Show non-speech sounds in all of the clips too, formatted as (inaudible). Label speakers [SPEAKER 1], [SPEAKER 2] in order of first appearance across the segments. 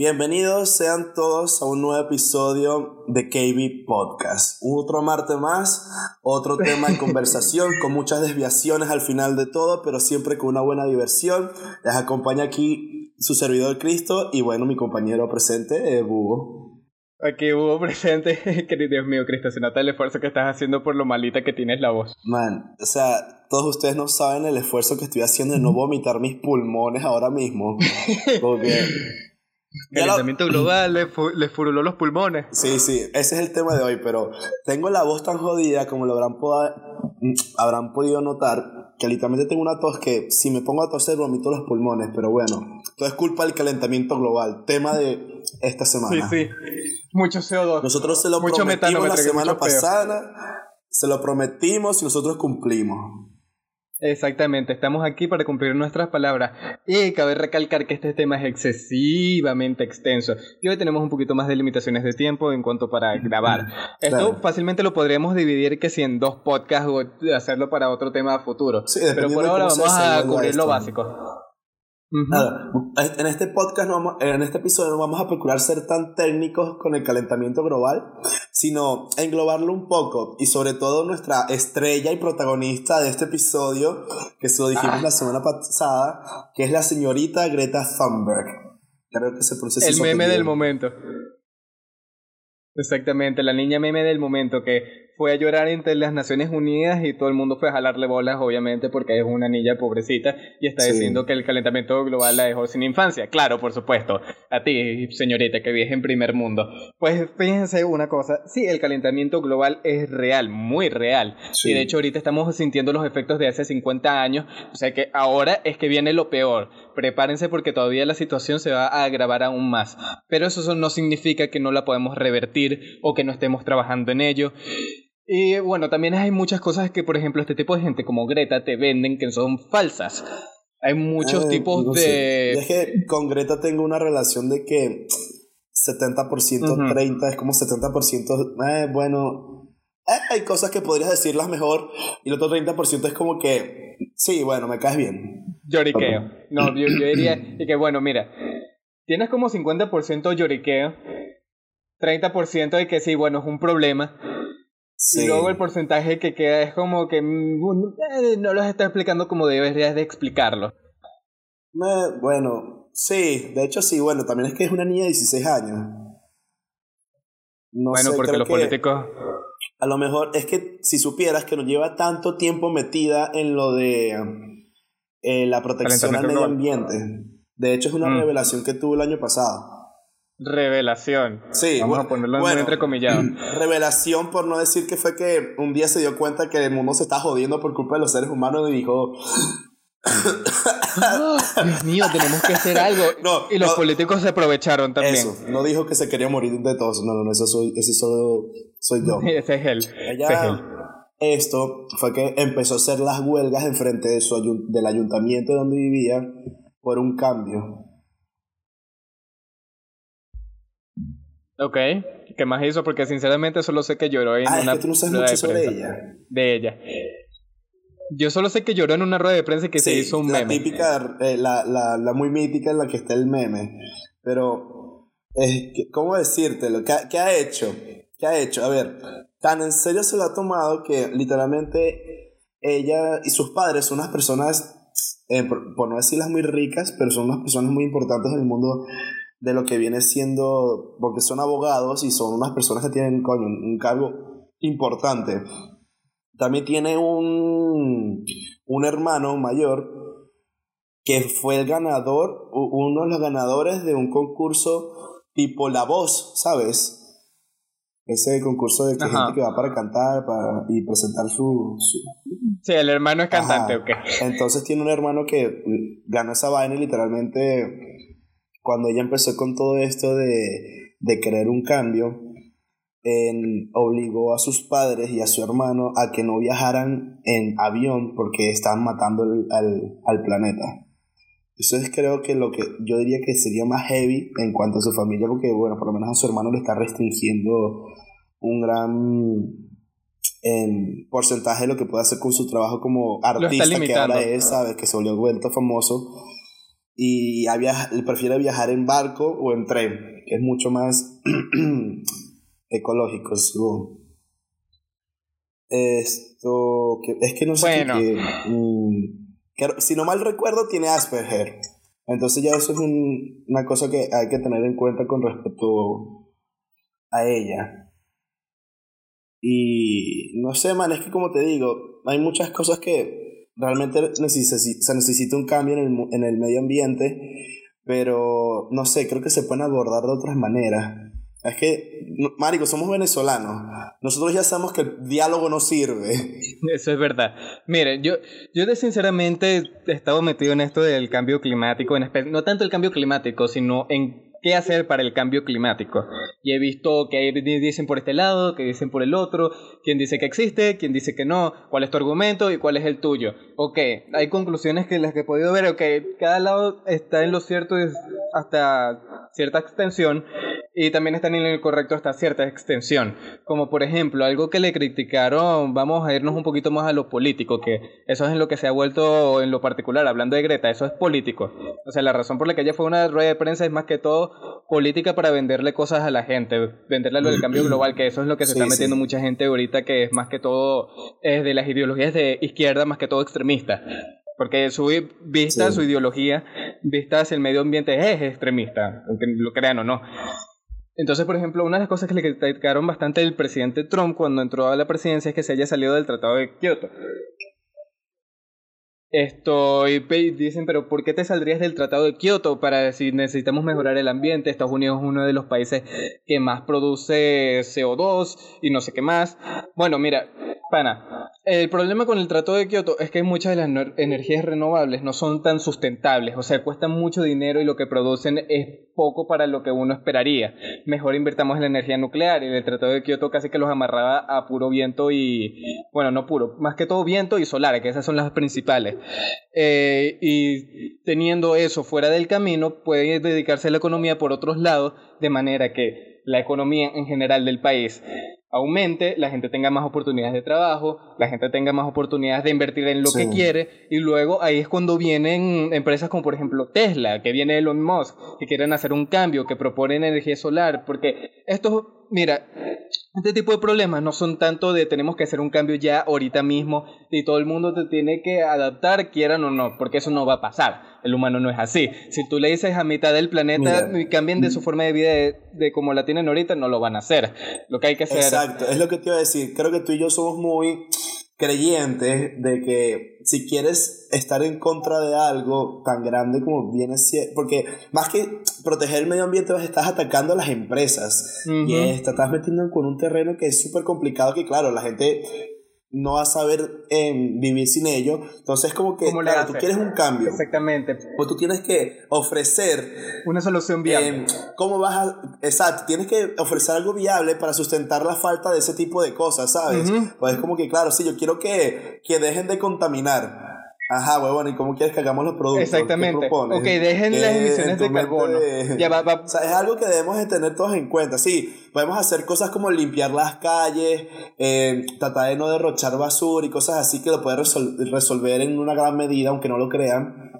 [SPEAKER 1] Bienvenidos sean todos a un nuevo episodio de KB Podcast. Otro martes más, otro tema de (laughs) conversación con muchas desviaciones al final de todo, pero siempre con una buena diversión. Les acompaña aquí su servidor Cristo y bueno, mi compañero presente, eh, Hugo.
[SPEAKER 2] Aquí Hugo presente, (laughs) querido Dios mío, Cristo, se nota el esfuerzo que estás haciendo por lo malita que tienes la voz.
[SPEAKER 1] Man, o sea, todos ustedes no saben el esfuerzo que estoy haciendo de no vomitar mis pulmones ahora mismo. (laughs) Porque
[SPEAKER 2] Calentamiento global, le, le, furuló los pulmones.
[SPEAKER 1] Sí, sí, ese es el tema de hoy, pero tengo la voz tan jodida como lo habrán, habrán podido notar, que literalmente tengo una tos que si me pongo a toser vomito los pulmones, pero bueno, todo es culpa del calentamiento global, tema de esta semana.
[SPEAKER 2] Sí, sí, mucho CO2.
[SPEAKER 1] Nosotros se lo prometimos la semana pasada, se lo prometimos y nosotros cumplimos.
[SPEAKER 2] Exactamente, estamos aquí para cumplir nuestras palabras. Y cabe recalcar que este tema es excesivamente extenso. Y hoy tenemos un poquito más de limitaciones de tiempo en cuanto para grabar. Esto fácilmente lo podríamos dividir que si en dos podcasts o hacerlo para otro tema futuro.
[SPEAKER 1] Sí,
[SPEAKER 2] Pero por ahora vamos a cubrir lo básico
[SPEAKER 1] en este podcast, no vamos, en este episodio no vamos a procurar ser tan técnicos con el calentamiento global, sino englobarlo un poco y sobre todo nuestra estrella y protagonista de este episodio, que se lo dijimos ah. la semana pasada, que es la señorita Greta Thunberg. Creo que se
[SPEAKER 2] El meme del momento. Exactamente, la niña meme del momento que fue a llorar entre las Naciones Unidas y todo el mundo fue a jalarle bolas, obviamente, porque es una niña pobrecita y está diciendo que el calentamiento global la dejó sin infancia. Claro, por supuesto. A ti, señorita, que vives en primer mundo. Pues fíjense una cosa, sí, el calentamiento global es real, muy real. Y de hecho ahorita estamos sintiendo los efectos de hace 50 años, o sea que ahora es que viene lo peor. Prepárense porque todavía la situación se va a agravar aún más. Pero eso no significa que no la podemos revertir o que no estemos trabajando en ello. Y bueno, también hay muchas cosas que, por ejemplo, este tipo de gente como Greta te venden que son falsas. Hay muchos tipos de...
[SPEAKER 1] Es que con Greta tengo una relación de que 70%, 30, es como 70%, eh, bueno, eh, hay cosas que podrías decirlas mejor y el otro 30% es como que, sí, bueno, me caes bien.
[SPEAKER 2] Lloriqueo. No, yo, yo diría (clears throat) que, bueno, mira, tienes como 50% lloriqueo, 30% de que sí, bueno, es un problema, y luego el porcentaje que queda es como que mm, eh, no los está explicando como deberías de explicarlo.
[SPEAKER 1] bueno, sí, de hecho sí, bueno, también es que es una niña de 16 años.
[SPEAKER 2] bueno, porque los políticos...
[SPEAKER 1] A lo mejor es que si supieras que no lleva tanto tiempo metida en lo de eh, la protección al medio ambiente. De hecho es una mm. revelación que tuvo el año pasado.
[SPEAKER 2] Revelación.
[SPEAKER 1] Sí,
[SPEAKER 2] vamos a ponerlo en entrecomillado. (clears throat)
[SPEAKER 1] Revelación por no decir que fue que un día se dio cuenta que el mundo se está jodiendo por culpa de los seres humanos y dijo. (gasps)
[SPEAKER 2] Dios mío, tenemos que hacer algo. (laughs) y los políticos se aprovecharon también.
[SPEAKER 1] Eso, no dijo que se quería morir de todos. No, no, eso soy, eso soy yo. (laughs)
[SPEAKER 2] Ese es él.
[SPEAKER 1] Esto fue que empezó a hacer las huelgas enfrente de su, del ayuntamiento donde vivía por un cambio
[SPEAKER 2] Ok, ¿qué más hizo? Porque sinceramente solo sé que lloró en
[SPEAKER 1] ah,
[SPEAKER 2] una
[SPEAKER 1] es que tú no sabes mucho sobre ella.
[SPEAKER 2] De ella. Yo solo sé que lloró en una rueda de prensa y que se hizo un
[SPEAKER 1] la
[SPEAKER 2] meme.
[SPEAKER 1] Típica, eh, la, la, la muy mítica en la que está el meme. Pero, eh, ¿cómo decírtelo? ¿Qué, ¿Qué, ha hecho? ¿Qué ha hecho? A ver, tan en serio se lo ha tomado que literalmente ella y sus padres son unas personas, eh, por, por, no decirlas muy ricas, pero son unas personas muy importantes en el mundo de lo que viene siendo, porque son abogados y son unas personas que tienen un cargo importante. También tiene un, un hermano mayor que fue el ganador, uno de los ganadores de un concurso tipo La Voz, ¿sabes? Ese concurso de que gente que va para cantar para, y presentar su,
[SPEAKER 2] Sí, el hermano es cantante, ok.
[SPEAKER 1] Entonces tiene un hermano que ganó esa vaina y literalmente cuando ella empezó con todo esto de, de querer un cambio, en, obligó a sus padres y a su hermano a que no viajaran en avión porque estaban matando al, al, planeta. Eso es creo que lo que yo diría que sería más heavy en cuanto a su familia, porque bueno, por lo menos a su hermano le está restringiendo un gran en porcentaje de lo que puede hacer con su trabajo como artista que ahora es, sabes, que se volvió vuelto famoso y prefiere viajar en barco o en tren, que es mucho más (clears throat) ecológico, Esto, que, es que no sé bueno. qué, mm, si no mal recuerdo, tiene Asperger. Entonces ya eso es una cosa que hay que tener en cuenta con respecto a ella. Y no sé, man, es que como te digo, hay muchas cosas que realmente se necesita un cambio en el, en el medio ambiente, pero no sé, creo que se pueden abordar de otras maneras. Es que, Marico, somos venezolanos. Nosotros ya sabemos que el diálogo no sirve. (laughs)
[SPEAKER 2] Eso es verdad. Mire, yo, yo de sinceramente he estado metido en esto del cambio climático, en no tanto el cambio climático, sino en qué hacer para el cambio climático. Y he visto que dicen por este lado, que dicen por el otro, quién dice que existe, quién dice que no, cuál es tu argumento y cuál es el tuyo. Ok, hay conclusiones que las que he podido ver, ok, cada lado está en lo cierto hasta cierta extensión y también están en el correcto hasta cierta extensión. Como por ejemplo, algo que le criticaron, vamos a irnos un poquito más a lo político, que eso es en lo que se ha vuelto en lo particular, hablando de Greta, eso es político. O sea, la razón por la que ella fue una rueda de prensa es más que todo política para venderle cosas a la gente, venderle lo del cambio (clears throat) global, que eso es lo que se está metiendo mucha gente ahorita, que es más que todo es de las ideologías de izquierda, más que todo extremista. Porque su vista, su ideología, vista hacia el medio ambiente es extremista, aunque lo crean o no. Entonces, por ejemplo, una de las cosas que le criticaron bastante el presidente Trump cuando entró a la presidencia es que se haya salido del Tratado de Kioto. Esto, y dicen, pero ¿por qué te saldrías del Tratado de Kioto para decir necesitamos mejorar el ambiente? Estados Unidos es uno de los países que más produce CO2 y no sé qué más. Bueno, mira, pana, el problema con el Tratado de Kioto es que muchas de las energías renovables no son tan sustentables, o sea, cuestan mucho dinero y lo que producen es poco para lo que uno esperaría. Mejor invertamos en la energía nuclear y el Tratado de Kioto casi que los amarraba a puro viento y, bueno, no puro, más que todo viento y solar, que esas son las principales. Eh, y teniendo eso fuera del camino, puede dedicarse a la economía por otros lados, de manera que la economía en general del país aumente, la gente tenga más oportunidades de trabajo, la gente tenga más oportunidades de invertir en lo que quiere y luego ahí es cuando vienen empresas como por ejemplo Tesla, que viene Elon Musk, que quieren hacer un cambio, que proponen energía solar, porque esto, mira, este tipo de problemas no son tanto de tenemos que hacer un cambio ya ahorita mismo y todo el mundo te tiene que adaptar, quieran o no, porque eso no va a pasar. El humano no es así. Si tú le dices a mitad del planeta y cambien de su forma de vida de, como la tienen ahorita, no lo van a hacer. Lo que hay que hacer.
[SPEAKER 1] Exacto, es lo que te iba a decir. Creo que tú y yo somos muy creyentes de que si quieres estar en contra de algo tan grande como viene siendo, porque más que proteger el medio ambiente, estás atacando a las empresas. Y estás metiendo con un terreno que es súper complicado, que claro, la gente no va a saber em, vivir sin ello. Entonces, como que, claro, tú quieres un cambio.
[SPEAKER 2] Exactamente.
[SPEAKER 1] Pues tú tienes que ofrecer...
[SPEAKER 2] Una solución viable. Em,
[SPEAKER 1] ¿Cómo vas a...? Exacto, tienes que ofrecer algo viable para sustentar la falta de ese tipo de cosas, ¿sabes? Pues es como que, claro, sí, yo quiero que, que dejen de contaminar Ajá, huevón, ¿y cómo quieres que hagamos los productos?
[SPEAKER 2] Exactamente. Ok, dejen las emisiones de carbono. Ya va,
[SPEAKER 1] O sea, es algo que debemos de tener todos en cuenta. Sí, podemos hacer cosas como limpiar las calles, eh, tratar de no derrochar basura y cosas así que lo puede resolver en una gran medida, aunque no lo crean.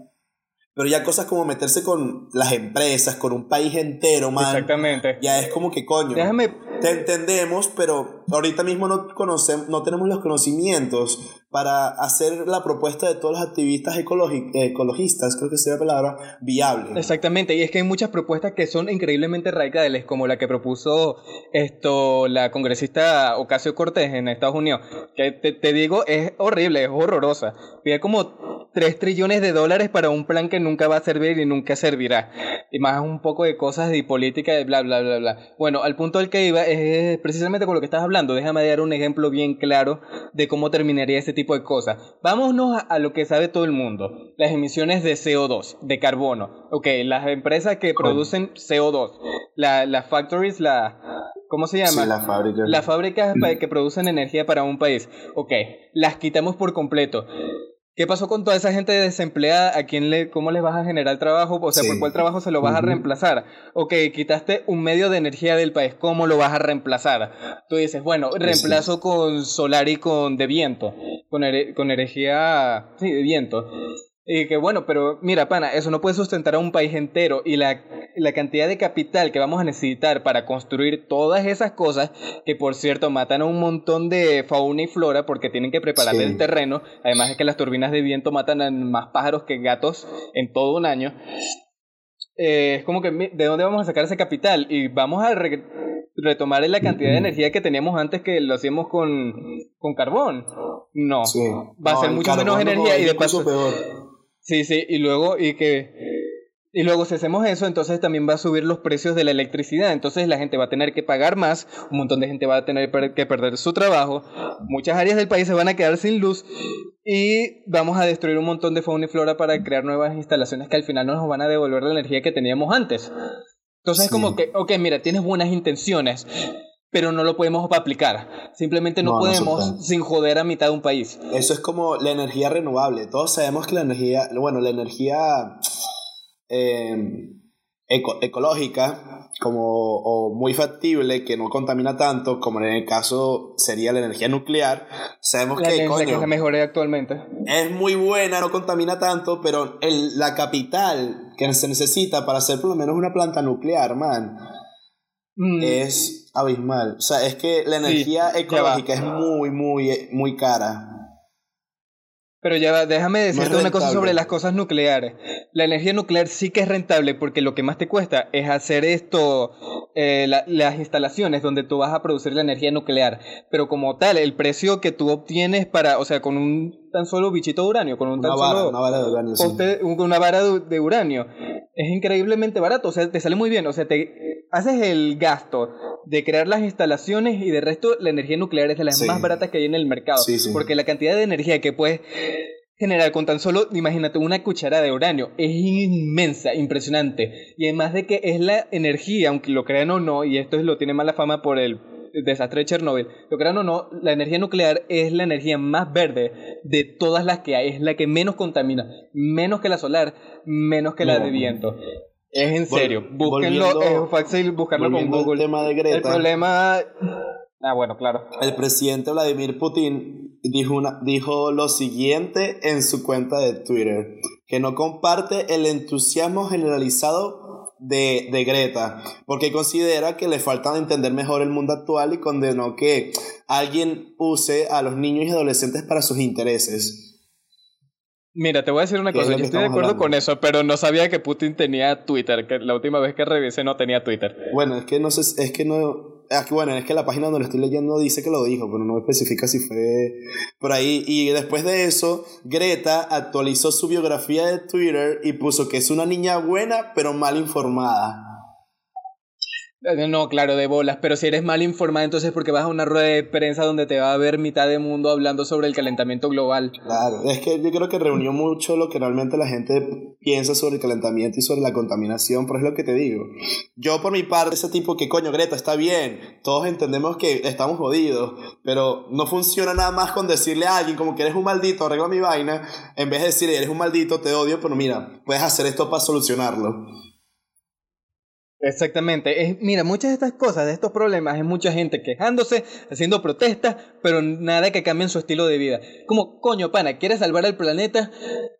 [SPEAKER 1] Pero ya cosas como meterse con las empresas, con un país entero, man.
[SPEAKER 2] Exactamente.
[SPEAKER 1] Ya es como que coño.
[SPEAKER 2] Déjame.
[SPEAKER 1] Te entendemos, pero ahorita mismo no, conocemos, no tenemos los conocimientos para hacer la propuesta de todos los activistas ecologistas, creo que sea la palabra, viable.
[SPEAKER 2] Exactamente, y es que hay muchas propuestas que son increíblemente radicales, como la que propuso esto la congresista Ocasio Cortés en Estados Unidos, que te, te digo, es horrible, es horrorosa. Pide como 3 trillones de dólares para un plan que nunca va a servir y nunca servirá. Y más un poco de cosas de política, de bla, bla, bla, bla. Bueno, al punto al que iba es precisamente con lo que estás hablando. Déjame dar un ejemplo bien claro de cómo terminaría este tipo de cosas. Vámonos a lo que sabe todo el mundo. Las emisiones de CO2, de carbono. Ok, las empresas que producen CO2. Las factories, la... ¿Cómo se llama?
[SPEAKER 1] Sí, las fábricas.
[SPEAKER 2] Las fábricas que producen energía para un país. Ok, las quitamos por completo. ¿Qué pasó con toda esa gente desempleada? ¿A quién le, cómo les vas a generar trabajo? O sea, ¿por cuál trabajo se lo vas a reemplazar? Ok, quitaste un medio de energía del país, ¿cómo lo vas a reemplazar? Tú dices, bueno, reemplazo con solar y con de viento, con, con energía, sí, de viento. Y que bueno, pero mira, pana, eso no puede sustentar a un país entero y la, la, cantidad de capital que vamos a necesitar para construir todas esas cosas, que por cierto matan a un montón de fauna y flora porque tienen que preparar el terreno, además es que las turbinas de viento matan a más pájaros que gatos en todo un año. Eh, es como que, ¿de dónde vamos a sacar ese capital? Y vamos a retomar la cantidad de energía que teníamos antes que lo hacíamos con, con carbón. No, va a ser mucho menos energía y de paso... Peor Sí, sí, y luego, y que... Y luego si hacemos eso, entonces también va a subir los precios de la electricidad. Entonces la gente va a tener que pagar más, un montón de gente va a tener que perder su trabajo, muchas áreas del país se van a quedar sin luz y vamos a destruir un montón de fauna y flora para crear nuevas instalaciones que al final no nos van a devolver la energía que teníamos antes. Entonces es como que, ok, mira, tienes buenas intenciones, pero no lo podemos aplicar. Simplemente no, podemos sin joder a mitad de un país.
[SPEAKER 1] Eso es como la energía renovable. Todos sabemos que la energía, bueno, la energía eh, ecológica como, o muy factible, que no contamina tanto, como en el caso sería la energía nuclear, sabemos que, coño,
[SPEAKER 2] que es la mejor actualmente.
[SPEAKER 1] Es muy buena, no contamina tanto, pero el, la capital que se necesita para hacer por lo menos una planta nuclear, man, mm. es abismal. O sea, es que la energía ecológica es muy, muy, muy cara.
[SPEAKER 2] Pero ya déjame decirte una cosa sobre las cosas nucleares. La energía nuclear sí que es rentable porque lo que más te cuesta es hacer esto, eh, las instalaciones donde tú vas a producir la energía nuclear. Pero como tal, el precio que tú obtienes para, o sea, con un tan solo bichito de uranio, con un tan solo
[SPEAKER 1] una vara de uranio,
[SPEAKER 2] una vara de uranio, es increíblemente barato, o sea, te sale muy bien, o sea, te haces el gasto de crear las instalaciones y de resto la energía nuclear es de las más baratas que hay en el mercado. Porque la cantidad de energía que puedes generar con tan solo, imagínate, una cuchara de uranio es inmensa, impresionante. Y además de que es la energía, aunque lo crean o no, y esto es, lo tiene mala fama por el desastre de Chernobyl, lo crean o no, la energía nuclear es la energía más verde de todas las que hay, es la que menos contamina, menos que la solar, menos que la de viento. Es en serio, búsquenlo, es fácil buscarlo con Google.
[SPEAKER 1] El tema de Greta.
[SPEAKER 2] El problema... Ah, bueno, claro.
[SPEAKER 1] El presidente Vladimir Putin dijo, una, dijo lo siguiente en su cuenta de Twitter, que no comparte el entusiasmo generalizado de, de, Greta, porque considera que le falta entender mejor el mundo actual y condenó que alguien use a los niños y adolescentes para sus intereses.
[SPEAKER 2] Mira, te voy a decir una cosa, yo estoy de acuerdo con eso, pero no sabía que Putin tenía Twitter, que la última vez que revisé no tenía Twitter.
[SPEAKER 1] Bueno, es que no sé, es que no, es que bueno, es que la página donde lo estoy leyendo dice que lo dijo, pero no especifica si fue por ahí. Y después de eso, Greta actualizó su biografía de Twitter y puso que es una niña buena, pero mal informada.
[SPEAKER 2] Eh, no, claro, de bolas, pero si eres mal informado, entonces porque vas a una rueda de prensa donde te va a ver mitad del mundo hablando sobre el calentamiento global.
[SPEAKER 1] Claro, es que yo creo que reunió mucho lo que realmente la gente piensa sobre el calentamiento y sobre la contaminación, pero es lo que te digo. Yo por mi parte, ese tipo que coño, Greta, está bien, todos entendemos que estamos jodidos, pero no funciona nada más con decirle a alguien como que eres un maldito, arregla mi vaina, en vez de decirle eres un maldito, te odio, pero mira, puedes hacer esto para solucionarlo.
[SPEAKER 2] Exactamente. Es, mira, muchas de estas cosas, de estos problemas, hay mucha gente quejándose, haciendo protestas, pero nada que cambie su estilo de vida. Como, coño, pana, quieres salvar el planeta,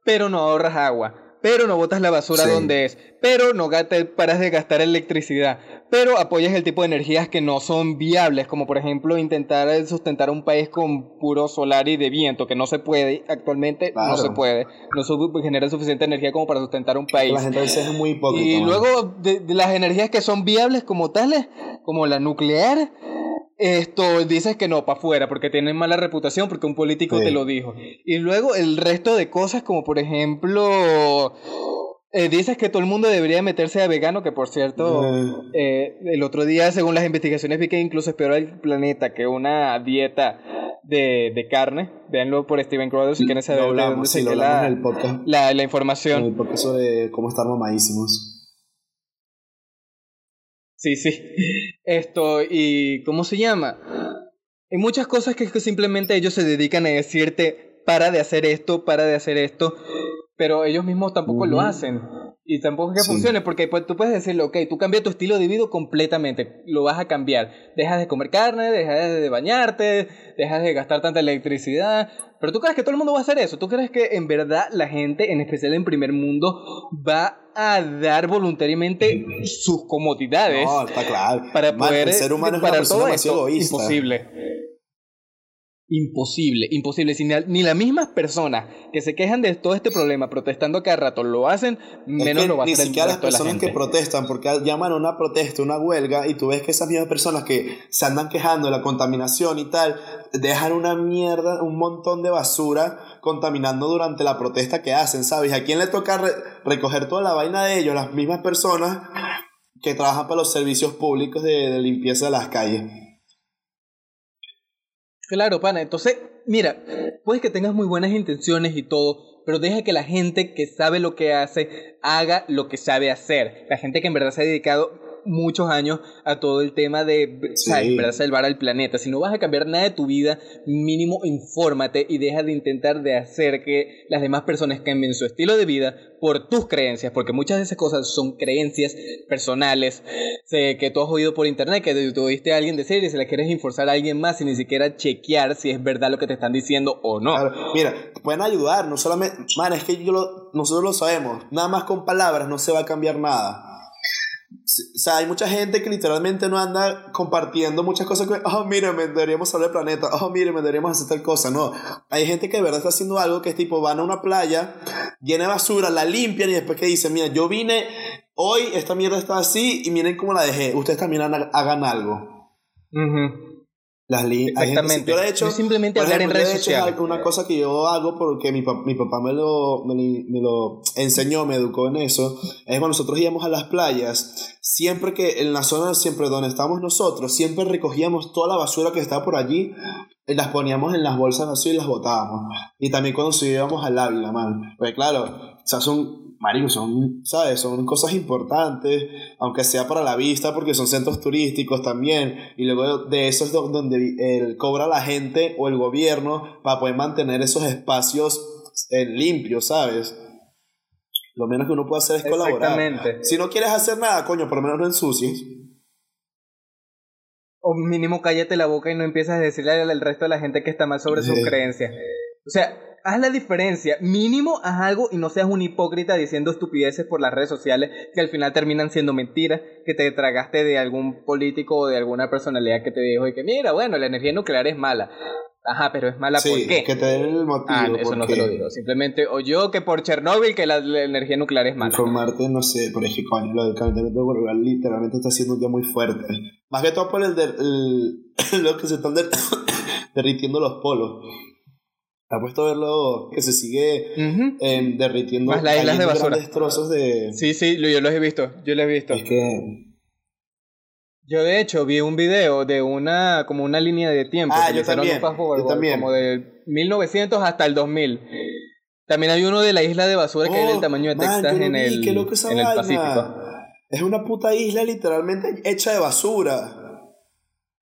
[SPEAKER 2] pero no ahorras agua pero no botas la basura donde es, pero no paras de gastar electricidad, pero apoyas el tipo de energías que no son viables, como por ejemplo intentar sustentar un país con puro solar y de viento, que no se puede, actualmente no se puede, no se genera suficiente energía como para sustentar un país.
[SPEAKER 1] La gente es muy hipócrita.
[SPEAKER 2] Y luego de las energías que son viables como tales, como la nuclear, esto dices que no, para afuera, porque tienen mala reputación, porque un político te lo dijo. Y luego el resto de cosas, como por ejemplo, eh, dices que todo el mundo debería meterse a vegano, que por cierto, eh, el otro día, según las investigaciones, vi que incluso es peor al planeta que una dieta de, de carne. Véanlo por Steven Crowder si quieren saber de dónde se la, la, la, información.
[SPEAKER 1] En el sobre cómo estar mamadísimos.
[SPEAKER 2] Sí, sí. Esto, y ¿cómo se llama? Hay muchas cosas que, que simplemente ellos se dedican a decirte, para de hacer esto, para de hacer esto, pero ellos mismos tampoco lo hacen. Y tampoco es que funcione, porque pues, tú puedes decirle, ok, tú cambias tu estilo de vida completamente, lo vas a cambiar. Dejas de comer carne, dejas de bañarte, dejas de gastar tanta electricidad. Pero tú crees que todo el mundo va a hacer eso. ¿Tú crees que en verdad la gente, en especial en primer mundo, va a dar voluntariamente sus comodidades?
[SPEAKER 1] No, está claro.
[SPEAKER 2] Para poder
[SPEAKER 1] el ser humano es
[SPEAKER 2] para
[SPEAKER 1] una persona
[SPEAKER 2] todo
[SPEAKER 1] demasiado
[SPEAKER 2] esto,
[SPEAKER 1] egoísta.
[SPEAKER 2] imposible. Imposible, imposible. Si ni, ni las mismas personas que se quejan de todo este problema protestando a cada rato lo hacen,
[SPEAKER 1] Es
[SPEAKER 2] menos
[SPEAKER 1] que
[SPEAKER 2] lo va a
[SPEAKER 1] ni
[SPEAKER 2] hacer el
[SPEAKER 1] siquiera las
[SPEAKER 2] la
[SPEAKER 1] personas que protestan, porque llaman a una protesta, una huelga, y tú ves que esas mismas personas que se andan quejando de la contaminación y tal, dejan una mierda, un montón de basura contaminando durante la protesta que hacen, ¿sabes? ¿A quién le toca re- recoger toda la vaina de ellos? Las mismas personas que trabajan para los servicios públicos de, de limpieza de las calles.
[SPEAKER 2] Claro, pana. Entonces, mira, puedes que tengas muy buenas intenciones y todo, pero deja que la gente que sabe lo que hace haga lo que sabe hacer. La gente que en verdad se ha dedicado muchos años a todo el tema de
[SPEAKER 1] Sí.
[SPEAKER 2] salvar al planeta. Si no vas a cambiar nada de tu vida, mínimo infórmate y deja de intentar de hacer que las demás personas cambien su estilo de vida por tus creencias, porque muchas de esas cosas son creencias personales sé, que tú has oído por internet, que tú oíste a alguien decir y se la quieres enforzar a alguien más sin ni siquiera chequear si es verdad lo que te están diciendo o no.
[SPEAKER 1] Claro, Mira, pueden ayudar, no solamente, man, es que yo lo- nosotros lo sabemos, nada más con palabras no se va a cambiar nada. O sea, hay mucha gente que literalmente no anda compartiendo muchas cosas que, oh, mírenme, deberíamos salvar el planeta, oh, mírenme, deberíamos hacer tal cosa. No, hay gente que de verdad está haciendo algo que es tipo, van a una playa, llena de basura, la limpian y después que dicen, mira, yo vine, hoy esta mierda está así y miren cómo la dejé, ustedes también hagan, algo.
[SPEAKER 2] Ujú.
[SPEAKER 1] Las gente-
[SPEAKER 2] Exactamente.
[SPEAKER 1] yo de hecho,
[SPEAKER 2] No simplemente hablar en
[SPEAKER 1] ejemplo, yo
[SPEAKER 2] redes
[SPEAKER 1] de hecho es
[SPEAKER 2] sociales.
[SPEAKER 1] algo- una cosa que yo hago porque mi, pa- mi papá me lo, me, lo enseñó, me educó en eso, es cuando nosotros íbamos a las playas, siempre que en la zona siempre donde estábamos nosotros, siempre recogíamos toda la basura que estaba por allí, y las poníamos en las bolsas así y las botábamos. Y también cuando subíamos al Ávila, man. Porque claro, o sea, son, marico, son, ¿sabes? Son cosas importantes, aunque sea para la vista, porque son centros turísticos también. Y luego de eso es do- donde el, cobra la gente o el gobierno para poder mantener esos espacios eh, limpios, ¿sabes? Lo menos que uno puede hacer es colaborar.
[SPEAKER 2] Exactamente.
[SPEAKER 1] Si no quieres hacer nada, coño, por lo menos no ensucies.
[SPEAKER 2] O mínimo cállate la boca y no empiezas a decirle al resto de la gente que está mal sobre sus creencias. O sea, haz la diferencia. Mínimo haz algo y no seas un hipócrita diciendo estupideces por las redes sociales que al final terminan siendo mentiras, que te tragaste de algún político o de alguna personalidad que te dijo y que mira, bueno, la energía nuclear es mala. Ajá, pero es mala
[SPEAKER 1] sí,
[SPEAKER 2] ¿por qué?
[SPEAKER 1] que te den el motivo.
[SPEAKER 2] Ah, eso no te lo digo. Simplemente, o yo que por Chernóbil que la, la energía nuclear es mala.
[SPEAKER 1] Informarte, no sé, por ejemplo, lo del calentamiento global literalmente está siendo un día muy fuerte. Más que todo por el de el- (laughs) lo que se están der- (coughs) derritiendo los polos. ¿Te ha puesto a ver lo que se sigue
[SPEAKER 2] Ujú.
[SPEAKER 1] em, derritiendo
[SPEAKER 2] Más las islas de basura.
[SPEAKER 1] grandes trozos de...
[SPEAKER 2] Sí, sí, yo los he visto, yo los he visto.
[SPEAKER 1] Es que...
[SPEAKER 2] Yo de hecho vi un video de una como una línea de tiempo
[SPEAKER 1] Ah,
[SPEAKER 2] que
[SPEAKER 1] yo
[SPEAKER 2] hicieron
[SPEAKER 1] también,
[SPEAKER 2] un forward,
[SPEAKER 1] yo también.
[SPEAKER 2] como de 1900 hasta el 2000. También hay uno de la isla de basura que era
[SPEAKER 1] Oh,
[SPEAKER 2] el tamaño de
[SPEAKER 1] man,
[SPEAKER 2] Texas en
[SPEAKER 1] vi,
[SPEAKER 2] el, en el. Pacífico.
[SPEAKER 1] Es una puta isla literalmente hecha de basura.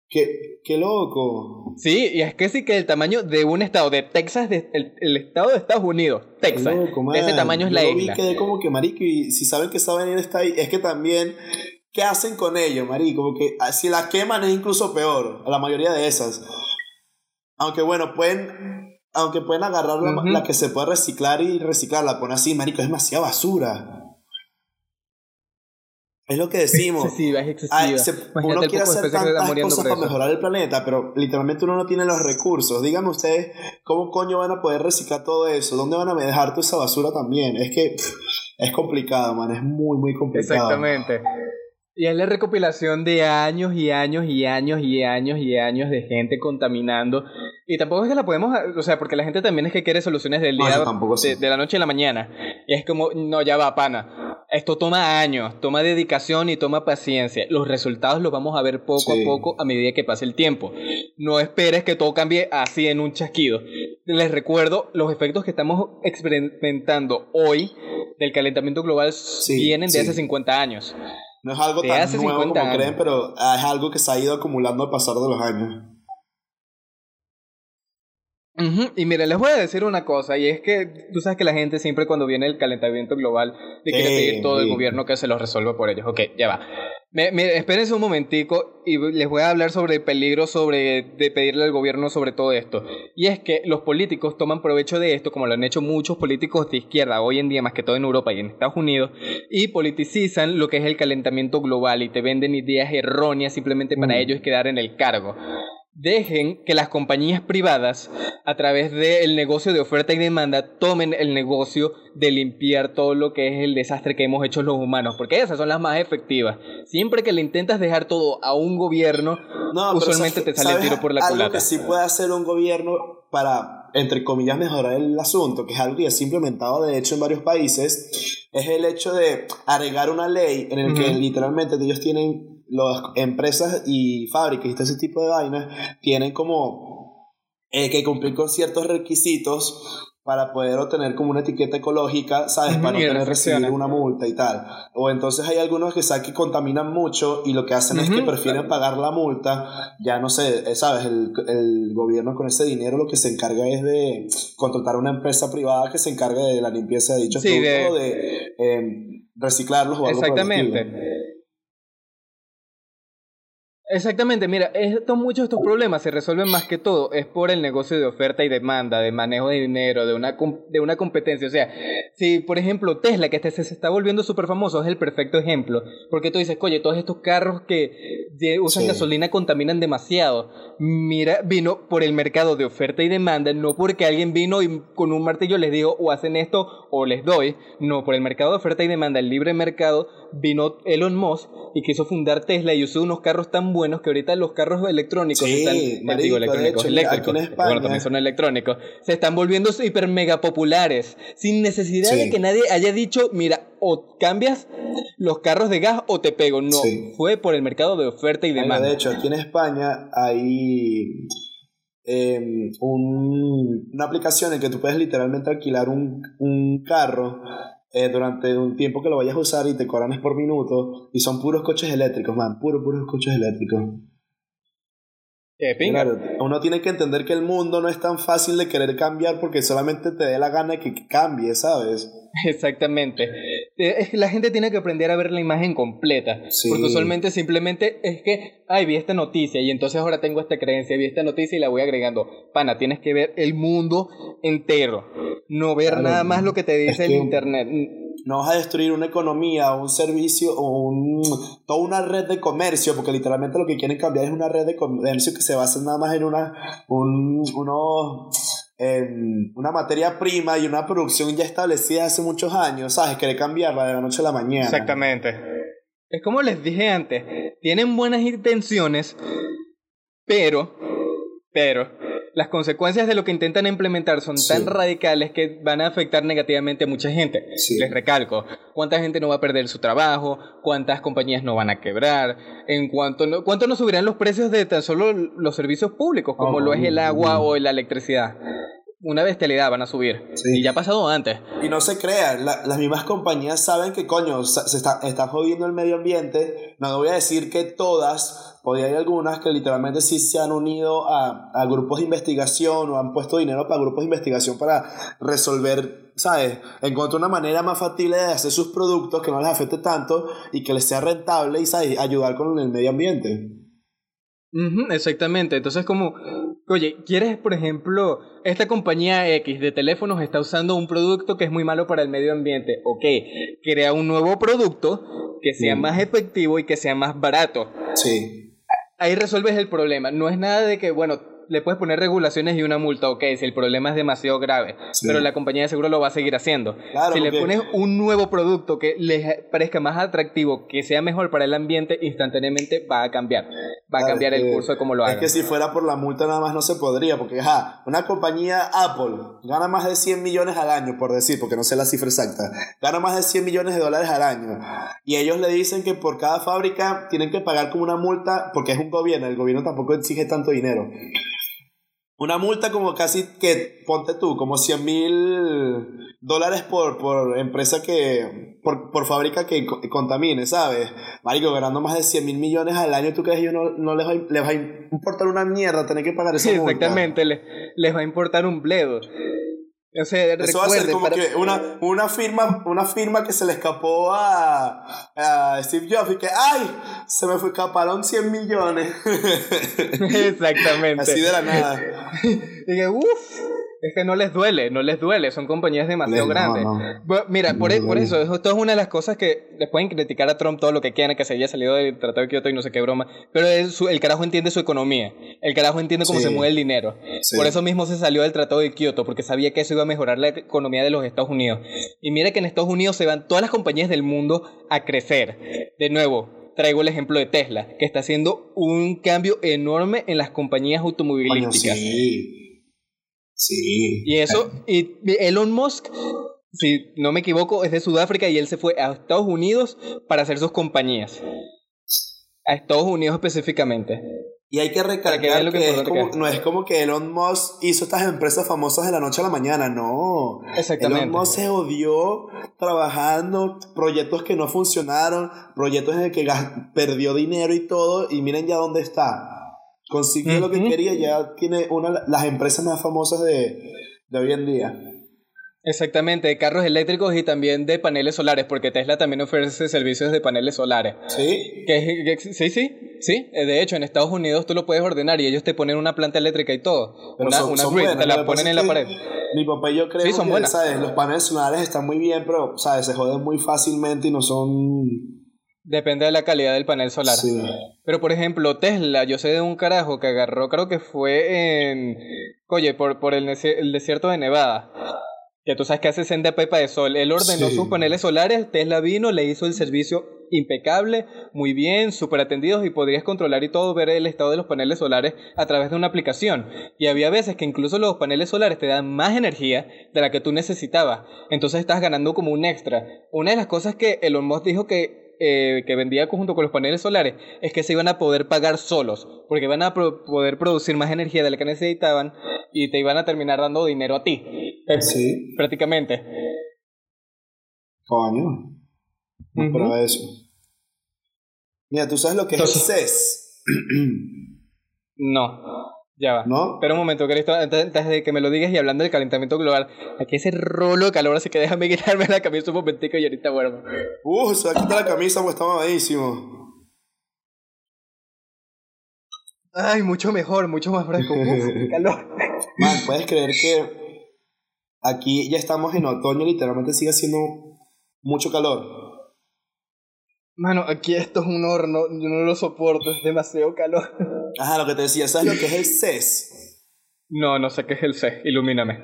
[SPEAKER 1] Qué, qué loco.
[SPEAKER 2] Sí, y es que sí que el tamaño de un estado de Texas, de- el, el estado de Estados Unidos, Texas,
[SPEAKER 1] loco,
[SPEAKER 2] de ese tamaño es
[SPEAKER 1] Yo
[SPEAKER 2] la
[SPEAKER 1] vi,
[SPEAKER 2] isla.
[SPEAKER 1] quedé como que marico y si saben que esa vaina está ahí, es que también ¿qué hacen con ello, marico? Como que ah, si la queman es incluso peor, a la mayoría de esas. Aunque bueno, pueden aunque pueden agarrar la, que se puede reciclar y reciclarla, poner así, marico, es demasiada basura. Es lo que decimos.
[SPEAKER 2] excesiva, es excesiva.
[SPEAKER 1] Ay, se- uno quiere hacer tantas cosas para mejorar el planeta, pero literalmente uno no tiene los recursos. Díganme ustedes cómo coño van a poder reciclar todo eso, dónde van a dejar toda esa basura también. Es que es complicado, man, es muy, muy complicado.
[SPEAKER 2] Exactamente. Y es la recopilación de años y años y años y años y años de gente contaminando. Y tampoco es que la podemos, o sea, porque la gente también es que quiere soluciones del
[SPEAKER 1] No,
[SPEAKER 2] día
[SPEAKER 1] tampoco
[SPEAKER 2] de,
[SPEAKER 1] sí.
[SPEAKER 2] de la noche a la mañana. Y es como, no, ya va, pana. Esto toma años, toma dedicación y toma paciencia. Los resultados los vamos a ver poco
[SPEAKER 1] Sí.
[SPEAKER 2] a poco a medida que pase el tiempo. No esperes que todo cambie así en un chasquido. Les recuerdo, los efectos que estamos experimentando hoy del calentamiento global vienen de
[SPEAKER 1] sí.
[SPEAKER 2] hace 50 años.
[SPEAKER 1] No es algo
[SPEAKER 2] de
[SPEAKER 1] tan nuevo
[SPEAKER 2] 50
[SPEAKER 1] como
[SPEAKER 2] años.
[SPEAKER 1] creen, pero es algo que se ha ido acumulando al pasar de los años.
[SPEAKER 2] Y mira, les voy a decir una cosa, y es que tú sabes que la gente siempre cuando viene el calentamiento global le quiere pedir todo el gobierno que se lo resuelva por ellos. Ok, ya va. Me, espérense un momentico y les voy a hablar sobre el peligro sobre, de pedirle al gobierno sobre todo esto. Y es que los políticos toman provecho de esto, como lo han hecho muchos políticos de izquierda hoy en día, más que todo en Europa y en Estados Unidos, y politicizan lo que es el calentamiento global y te venden ideas erróneas simplemente para mm. ellos quedar en el cargo dejen que las compañías privadas, a través del negocio de oferta y demanda, tomen el negocio de limpiar todo lo que es el desastre que hemos hecho los humanos, porque esas son las más efectivas. Siempre que le intentas dejar todo a un gobierno, usualmente te sale el tiro por la
[SPEAKER 1] algo Algo que sí puede hacer un gobierno para, entre comillas, mejorar el asunto, que es algo que se ha implementado de hecho en varios países, es el hecho de agregar una ley en el que literalmente ellos tienen las empresas y fábricas y todo ese tipo de vainas tienen como eh, que cumplir con ciertos requisitos para poder obtener como una etiqueta ecológica, ¿sabes? Para no tener recibir una multa y tal. O entonces hay algunos que saben que contaminan mucho y lo que hacen es que prefieren pagar la multa. Ya no sé, eh, ¿sabes? El, el, gobierno con ese dinero lo que se encarga es de contratar una empresa privada que se encargue de la limpieza de dichos productos, de, de em, reciclarlos o algo
[SPEAKER 2] Exactamente. Exactamente, mira, esto, muchos de estos problemas se resuelven más que todo es por el negocio de oferta y demanda, de manejo de dinero, de una, de una competencia. O sea, si por ejemplo Tesla, que este se está volviendo súper famoso, es el perfecto ejemplo, porque tú dices, oye, todos estos carros que usan gasolina contaminan demasiado. Mira, vino por el mercado de oferta y demanda, no porque alguien vino y con un martillo les dijo o hacen esto o les doy, no, por el mercado de oferta y demanda, el libre mercado, vino Elon Musk y quiso fundar Tesla y usó unos carros tan buenos que ahorita los carros electrónicos están, digo electrónicos, eléctricos, bueno, también son electrónicos, se están volviendo hiper mega populares, sin necesidad de que nadie haya dicho, mira, o cambias los carros de gas o te pego. No, fue por el mercado de oferta y demanda.
[SPEAKER 1] de hecho, aquí en España hay em, una aplicación en que tú puedes literalmente alquilar un, un carro eh, durante un tiempo que lo vayas a usar y te cobran por minuto y son puros coches eléctricos, man, puros, puros coches eléctricos. Claro, uno tiene que entender que el mundo no es tan fácil de querer cambiar porque solamente te dé la gana de que cambie, ¿sabes? (laughs)
[SPEAKER 2] Exactamente. Eh, es que la gente tiene que aprender a ver la imagen completa. Porque usualmente simplemente es que, ay, vi esta noticia y entonces ahora tengo esta creencia, vi esta noticia y la voy agregando. Pana, tienes que ver el mundo entero. No ver nada más lo que te dice el internet
[SPEAKER 1] no vas a destruir una economía o un servicio o un, toda una red de comercio, porque literalmente lo que quieren cambiar es una red de comercio que se basa nada más en una, un, una materia prima y una producción ya establecida hace muchos años, ¿sabes? Quiere cambiarla de la noche a la mañana.
[SPEAKER 2] Exactamente. Es como les dije antes, tienen buenas intenciones, pero, pero, las consecuencias de lo que intentan implementar son tan radicales que van a afectar negativamente a mucha gente. Les recalco, cuánta gente no va a perder su trabajo, cuántas compañías no van a quebrar, en cuánto no, cuánto no subirán los precios de tan solo los servicios públicos, como lo es el agua o la electricidad una bestialidad van a subir. Y ya ha pasado antes.
[SPEAKER 1] Y no se crean, las mismas compañías saben que coño, se está, está jodiendo el medio ambiente. No voy a decir que todas, porque hay algunas que literalmente sí se han unido a, a grupos de investigación o han puesto dinero para grupos de investigación para resolver, ¿sabes? Encontrar una manera más factible de hacer sus productos que no les afecte tanto y que les sea rentable y, ¿sabes? Ayudar con el medio ambiente.
[SPEAKER 2] Exactamente, entonces como Oye, ¿quieres, por ejemplo, esta compañía X de teléfonos está usando un producto que es muy malo para el medio ambiente? Ok, crea un nuevo producto que sea más efectivo y que sea más barato.
[SPEAKER 1] Sí.
[SPEAKER 2] Ahí resuelves el problema. No es nada de que, bueno, le puedes poner regulaciones y una multa, ok, si el problema es demasiado grave, pero la compañía de seguro lo va a seguir haciendo. si le pones un nuevo producto que les parezca más atractivo, que sea mejor para el ambiente, instantáneamente va a cambiar, va a cambiar el curso de cómo lo hagan.
[SPEAKER 1] Es que si fuera por la multa nada más no se podría, porque ja, una compañía Apple gana más de 100 millones al año, por decir, porque no sé la cifra exacta, gana más de 100 millones de dólares al año, y ellos le dicen que por cada fábrica tienen que pagar como una multa, porque es un gobierno, el gobierno tampoco exige tanto dinero una multa como casi que, ponte tú, como 100 mil dólares por, por empresa que, por, por fábrica que contamine, ¿sabes? Marico, ganando más de 100 mil millones al año, ¿tú crees que no, no les, va, les va a importar una mierda tener que pagar esa
[SPEAKER 2] sí, Exactamente, les, les va a importar un bledo. O sea,
[SPEAKER 1] Eso va a ser como que una, una, firma, una firma que se le escapó a, a Steve Jobs y que ¡ay! Se me fue, escaparon 100 millones. (laughs)
[SPEAKER 2] Exactamente.
[SPEAKER 1] Así de la nada. (laughs)
[SPEAKER 2] y que uff es que no les duele, no les duele, son compañías demasiado grandes. mira, por, e, por, eso, esto es una de las cosas que les pueden criticar a Trump todo lo que quieran, que se haya salido del Tratado de Kioto y no sé qué broma, pero el carajo entiende su economía, el carajo entiende cómo se mueve el dinero. Por eso mismo se salió del Tratado de Kioto, porque sabía que eso iba a mejorar la economía de los Estados Unidos. Y mira que en Estados Unidos se van todas las compañías del mundo a crecer. De nuevo, traigo el ejemplo de Tesla, que está haciendo un cambio enorme en las compañías automovilísticas.
[SPEAKER 1] Sí.
[SPEAKER 2] Y eso, y Elon Musk, si no me equivoco, es de Sudáfrica y él se fue a Estados Unidos para hacer sus compañías. A Estados Unidos específicamente.
[SPEAKER 1] Y hay que recalcar que, no es como que Elon Musk hizo estas empresas famosas de la noche a la mañana, no.
[SPEAKER 2] Exactamente.
[SPEAKER 1] Elon Musk se odió trabajando, proyectos que no funcionaron, proyectos en el que perdió dinero y todo, y miren ya dónde está consiguió lo que quería, ya tiene una de las empresas más famosas de, de hoy en día.
[SPEAKER 2] Exactamente, de carros eléctricos y también de paneles solares, porque Tesla también ofrece servicios de paneles solares.
[SPEAKER 1] ¿Sí?
[SPEAKER 2] Que, sí, sí, sí. De hecho, en Estados Unidos tú lo puedes ordenar y ellos te ponen una planta eléctrica y todo. una, una grid, te la ponen en la pared.
[SPEAKER 1] Mi papá y yo creo que, ¿sabes? Los paneles solares están muy bien, pero, ¿sabes? Se joden muy fácilmente y no son
[SPEAKER 2] Depende de la calidad del panel solar. Sí. Pero por ejemplo, Tesla, yo sé de un carajo que agarró, creo que fue en. Oye, por, por el, desierto de Nevada. Que tú sabes que hace senda pepa de sol. Él ordenó sus paneles solares, Tesla vino, le hizo el servicio impecable, muy bien, súper atendidos y podrías controlar y todo, ver el estado de los paneles solares a través de una aplicación. Y había veces que incluso los paneles solares te dan más energía de la que tú necesitabas. Entonces estás ganando como un extra. Una de las cosas que Elon Musk dijo que eh, que vendía junto con los paneles solares es que se iban a poder pagar solos, porque iban a poder producir más energía de la que necesitaban y te iban a terminar dando dinero a ti.
[SPEAKER 1] Sí.
[SPEAKER 2] Prácticamente.
[SPEAKER 1] Coño. No eso. Mira, ¿tú sabes lo que es el CES? (clears throat)
[SPEAKER 2] no. Ya va.
[SPEAKER 1] ¿No?
[SPEAKER 2] Pero un momento, Cristo, antes de que me lo digas y hablando del calentamiento global, aquí ese rolo de calor, así que déjame quitarme la camisa un momentico y ahorita vuelvo.
[SPEAKER 1] Uh, se va a quitar la camisa porque está mamadísimo.
[SPEAKER 2] Ay, mucho mejor, mucho más fresco. Uf, (laughs) calor.
[SPEAKER 1] Man, puedes creer que aquí ya estamos en otoño, literalmente sigue haciendo mucho calor.
[SPEAKER 2] Mano, aquí esto es un horno, yo no lo soporto, es demasiado calor.
[SPEAKER 1] Ajá, lo que te decía, ¿sabes lo que es el CES?
[SPEAKER 2] No, no sé qué es el CES, ilumíname.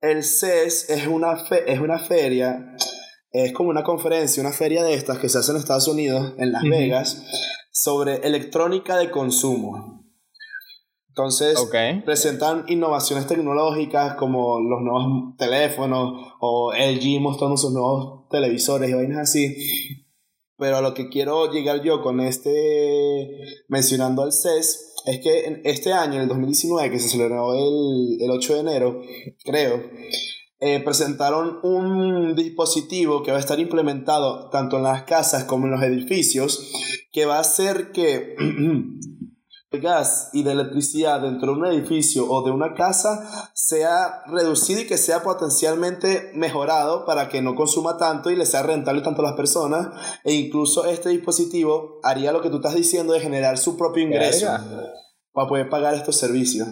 [SPEAKER 1] El CES es una, es una feria, es como una conferencia, una feria de estas que se hace en Estados Unidos, en Las Vegas, sobre electrónica de consumo. Entonces, presentan innovaciones tecnológicas como los nuevos teléfonos o LG mostrando sus nuevos televisores y vainas así. Pero a lo que quiero llegar yo con este, mencionando al CES, es que en este año, en el 2019, que se celebró el, el 8 de enero, creo, eh, presentaron un dispositivo que va a estar implementado tanto en las casas como en los edificios, que va a hacer que (clears throat) de gas y de electricidad dentro de un edificio o de una casa sea reducido y que sea potencialmente mejorado para que no consuma tanto y le sea rentable tanto a las personas e incluso este dispositivo haría lo que tú estás diciendo de generar su propio ingreso para poder pagar estos servicios.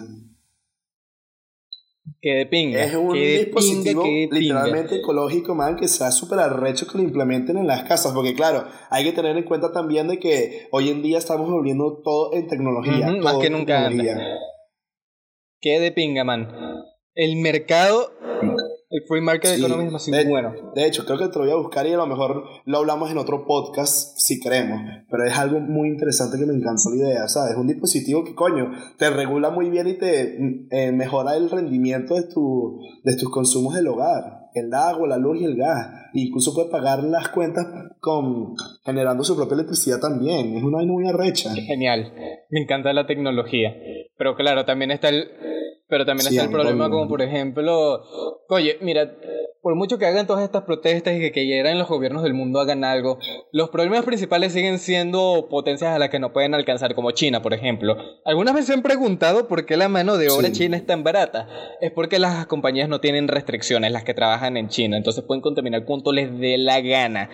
[SPEAKER 2] Que de pinga.
[SPEAKER 1] Es un dispositivo literalmente ecológico, man, que sea súper arrecho que lo implementen en las casas. Porque, claro, hay que tener en cuenta también de que hoy en día estamos volviendo todo en tecnología.
[SPEAKER 2] más que nunca antes. Que de pinga, man. El mercado el free market economy es más bueno.
[SPEAKER 1] De hecho, creo que te lo voy a buscar y a lo mejor lo hablamos en otro podcast si queremos. Pero es algo muy interesante que me encantó la idea, ¿sabes? Es un dispositivo que, coño, te regula muy bien y te eh, mejora el rendimiento de, tu, de tus consumos del hogar. El agua, la luz y el gas. E incluso puede pagar las cuentas con generando su propia electricidad también. Es una muy arrecha.
[SPEAKER 2] Genial. Me encanta la tecnología. Pero claro, también está el Pero también está el problema como, por ejemplo, oye, mira, por mucho que hagan todas estas protestas y que quieran los gobiernos del mundo hagan algo, los problemas principales siguen siendo potencias a las que no pueden alcanzar, como China, por ejemplo. ¿Algunas veces se han preguntado por qué la mano de obra china es tan barata? Es porque las compañías no tienen restricciones, las que trabajan en China, entonces pueden contaminar cuanto les dé la gana.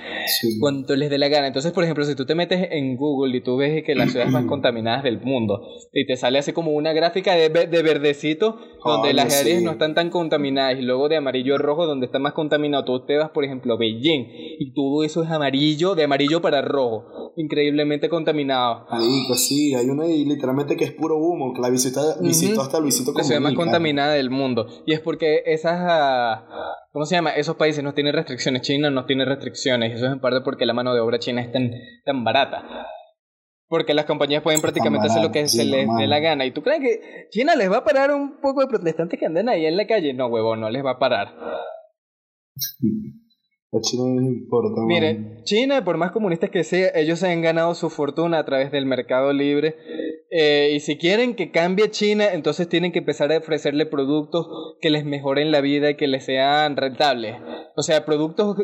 [SPEAKER 2] Cuanto les dé la gana. Entonces, por ejemplo, si tú te metes en Google y tú ves que las ciudades más (clears throat) contaminadas del mundo, y te sale así como una gráfica de, de verdecito, donde las áreas no están tan contaminadas, y luego de amarillo rojo, donde está más contaminado. Tú te vas, por ejemplo, a Beijing y todo eso es amarillo, de amarillo para rojo, increíblemente contaminado.
[SPEAKER 1] Ahí, pues sí, hay una ahí literalmente que es puro humo, que la visita, visitó hasta Luisito
[SPEAKER 2] La ciudad más contaminada del mundo. Y es porque esas, ah, ¿cómo se llama? Esos países no tienen restricciones, China no tiene restricciones, eso es en parte porque la mano de obra china es tan, tan barata. Porque las compañías pueden prácticamente hacer lo que se les dé la gana. ¿Y tú crees que China les va a parar un poco de protestantes que anden ahí en la calle? No, huevón, no les va a parar. (laughs)
[SPEAKER 1] A China no les importa.
[SPEAKER 2] Mire, China, por más comunistas que sea, ellos se han ganado su fortuna a través del mercado libre. Eh, y si quieren que cambie China, entonces tienen que empezar a ofrecerle productos que les mejoren la vida y que les sean rentables. O sea, productos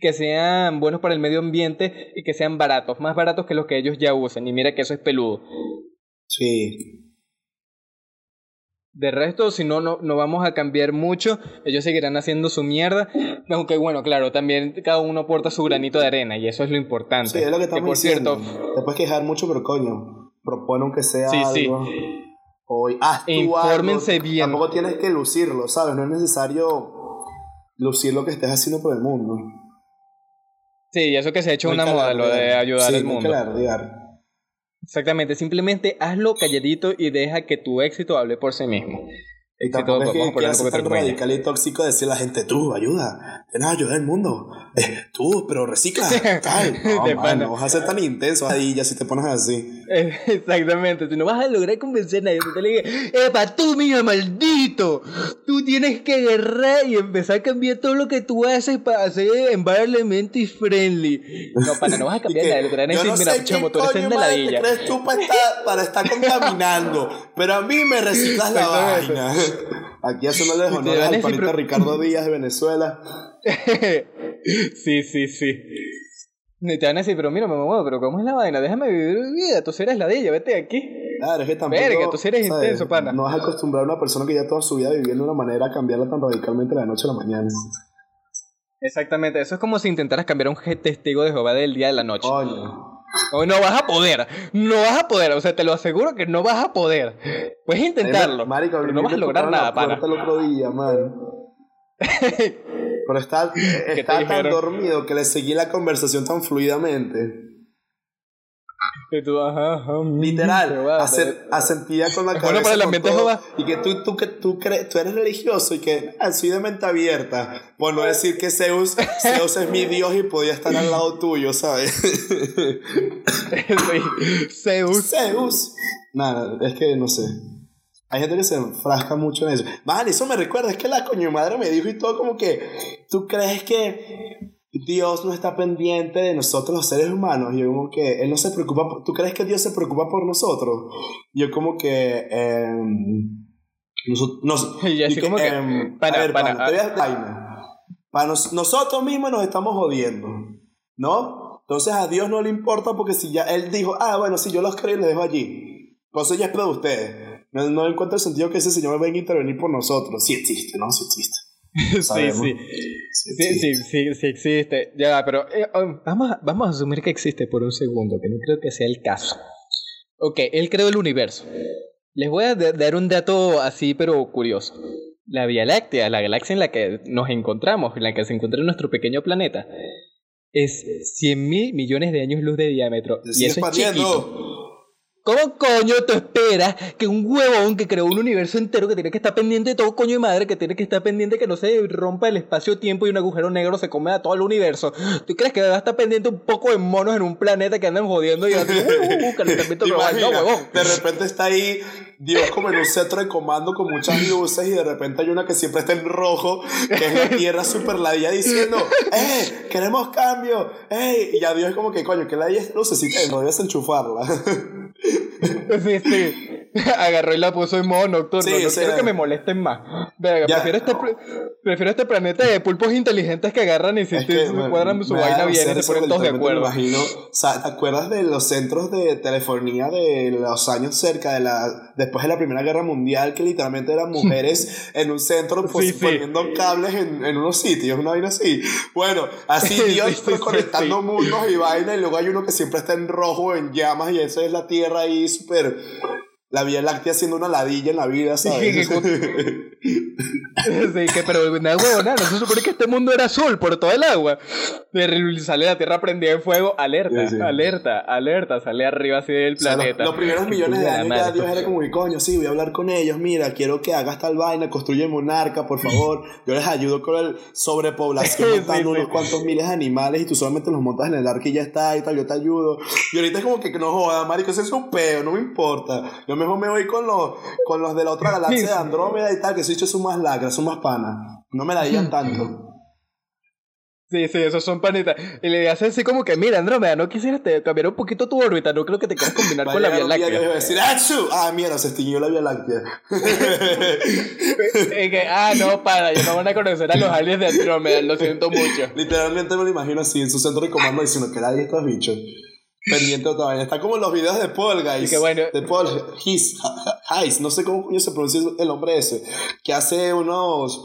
[SPEAKER 2] que sean buenos para el medio ambiente y que sean baratos, más baratos que los que ellos ya usan. Y mira que eso es peludo.
[SPEAKER 1] Sí.
[SPEAKER 2] De resto, si no, no, no vamos a cambiar mucho. Ellos seguirán haciendo su mierda. Aunque bueno, claro, también cada uno aporta su granito de arena y eso es lo importante.
[SPEAKER 1] Sí, es lo que estamos por diciendo. Cierto, Te puedes quejar mucho, pero coño, propone aunque sea sí, algo. Sí. Hoy, haz tú
[SPEAKER 2] Infórmense bien.
[SPEAKER 1] Tampoco tienes que lucirlo, ¿sabes? No es necesario lucir lo que estés haciendo por el mundo.
[SPEAKER 2] Sí, eso que se ha hecho una moda, lo de ayudar al mundo.
[SPEAKER 1] Claro,
[SPEAKER 2] Exactamente, simplemente hazlo calladito y deja que tu éxito hable por sí mismo.
[SPEAKER 1] Y tampoco es que, que hace tan radical y tóxico decir a la gente, tú, ayuda, tienes ayuda al mundo, eh, tú, pero recicla, (laughs) no, no vas a ser tan intenso ahí ya si te pones así. (laughs)
[SPEAKER 2] Exactamente, tú no vas a lograr convencer a nadie, tú te le dices, epa, tú, mira, maldito, tú tienes que agarrar y empezar a cambiar todo lo que tú haces para ser environmentally friendly. No, para no vas a (laughs) cambiar nada, lo que van a decir, mira, chamo, tú eres en ladilla.
[SPEAKER 1] crees tú para estar, para estar contaminando? pero a mí me reciclas la vaina. Aquí haciéndole honor al panita Ricardo Díaz de Venezuela. (laughs)
[SPEAKER 2] sí, sí, sí. te van a decir, pero mira, mamá, pero ¿cómo es la vaina? Déjame vivir mi vida, tú eres la de ella, vete aquí.
[SPEAKER 1] Claro, es que tampoco...
[SPEAKER 2] Verga, tú eres intenso, pana.
[SPEAKER 1] No vas a acostumbrar a una persona que ya toda su vida viviendo de una manera a cambiarla tan radicalmente de la noche a la mañana.
[SPEAKER 2] Exactamente, eso es como si intentaras cambiar a un testigo de Jehová del día a la noche.
[SPEAKER 1] Coño.
[SPEAKER 2] No vas a poder, no vas a poder, o sea, te lo aseguro que no vas a poder. Puedes intentarlo, pero no vas a lograr nada, para.
[SPEAKER 1] el otro día, man. (laughs) pero está, está tan dormido que le seguí la conversación tan fluidamente.
[SPEAKER 2] Y tú, ajá, ajá,
[SPEAKER 1] Literal, asentía con la cabeza.
[SPEAKER 2] Bueno para el ambiente
[SPEAKER 1] Y que tú, tú, que tú, crees, tú eres religioso y que ah, soy de mente abierta. Por no decir que Zeus, Zeus es mi Dios y podía estar al lado tuyo, ¿sabes? (laughs)
[SPEAKER 2] Zeus.
[SPEAKER 1] Zeus. Nada, es que no sé. Hay gente que se enfrasca mucho en eso. Man, eso me recuerda, es que la coño madre me dijo y todo como que, ¿tú crees que Dios no está pendiente de nosotros los seres humanos. Yo como que Él no se preocupa, ¿tú crees que Dios se preocupa por nosotros? Yo como que... Eh, (laughs) para, para, nosotros mismos nos estamos jodiendo, ¿no? Entonces a Dios no le importa porque si ya Él dijo, ah, bueno, si yo los creo y les dejo allí, entonces ya es de ustedes. No, no encuentro el sentido que ese Señor venga a intervenir por nosotros. Sí existe, ¿no? Sí existe. (laughs)
[SPEAKER 2] sí, sí. Sí, sí, sí, existe. Ya, pero eh, um, vamos, a, vamos a asumir que existe por un segundo, que no creo que sea el caso. Ok, él creó el universo. Les voy a dar un dato así, pero curioso. La Vía Láctea, la galaxia en la que nos encontramos, en la que se encuentra nuestro pequeño planeta, es 100 mil millones de años luz de diámetro. y eso es chiquito. ¿Cómo coño tú esperas que un huevón que creó un universo entero que tiene que estar pendiente de todo coño de madre, que tiene que estar pendiente de que no se rompa el espacio-tiempo y un agujero negro se come a todo el universo? ¿Tú crees que va a estar pendiente un poco de monos en un planeta que andan jodiendo y así, (laughs) uh, uh, calentamiento global? No, huevón.
[SPEAKER 1] De repente está ahí Dios como en un centro de comando con muchas luces y de repente hay una que siempre está en rojo, que es la (laughs) tierra super ladilla diciendo, ¡eh! ¡Queremos cambio! ¡eh! Y ya Dios es como que, coño, que la lucecita (laughs) no debes enchufarla.
[SPEAKER 2] Sí, sí. (laughs) agarró y la puso en modo nocturno. no quiero que me molesten más. prefiero este, prefiero este planeta de pulpos inteligentes que agarran y si se cuadran su vaina bien y se ponen todos de acuerdo.
[SPEAKER 1] Me imagino, ¿te acuerdas de los centros de telefonía de los años cerca de la después de la Primera Guerra Mundial que literalmente eran (laughs) mujeres en un centro pues, poniendo cables en, en, unos sitios, una vaina así? Bueno, así (laughs) Dios conectando mundos y vaina y luego hay uno que siempre está en rojo, en llamas y eso es la Tierra ahí súper la Vía Láctea siendo una ladilla en la vida, ¿sabes? (laughs) (laughs) (laughs)
[SPEAKER 2] Sí, que, pero una huevona, no se supone que este mundo era azul por todo el agua. Sale la Tierra prendida en fuego, alerta, alerta, alerta, sale arriba así del planeta.
[SPEAKER 1] los, primeros millones de años ya Dios era como, coño, sí, voy a hablar con ellos, mira, quiero que hagas tal vaina, construye monarca, por favor. Yo les ayudo con el sobrepoblación, (laughs) matando unos cuantos miles de animales y tú solamente los montas en el arco y ya está y tal, yo te ayudo. Y ahorita es como que no joda, marico, eso es un peo, no me importa. Yo mejor me voy con los, con los de la otra (laughs) galaxia de Andrómeda y tal, que esos son más lacras, son más panas. No me la digan tanto.
[SPEAKER 2] Sí, sí, esos son panitas. Y le hacen así como que, mira, Andrómeda, no quisieras cambiar un poquito tu órbita, no creo que te quieras combinar con la Vía Láctea.
[SPEAKER 1] decir, Ah, mira, se extinguió la Vía Láctea. (laughs)
[SPEAKER 2] que, ah, no, para, ya no van a conocer a los aliens de Andrómeda, lo siento mucho.
[SPEAKER 1] Literalmente me lo imagino así, en su centro de comando diciendo que nadie estos bichos pendiente otra vez. Está como en los videos de Paul Guys. De Paul Heis, no sé cómo se pronuncia el nombre ese. Que hace unos,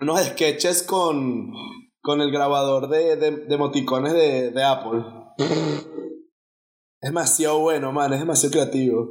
[SPEAKER 1] unos sketches con, con el grabador de, de, de emoticones de, de Apple. es demasiado bueno, man. Es demasiado creativo.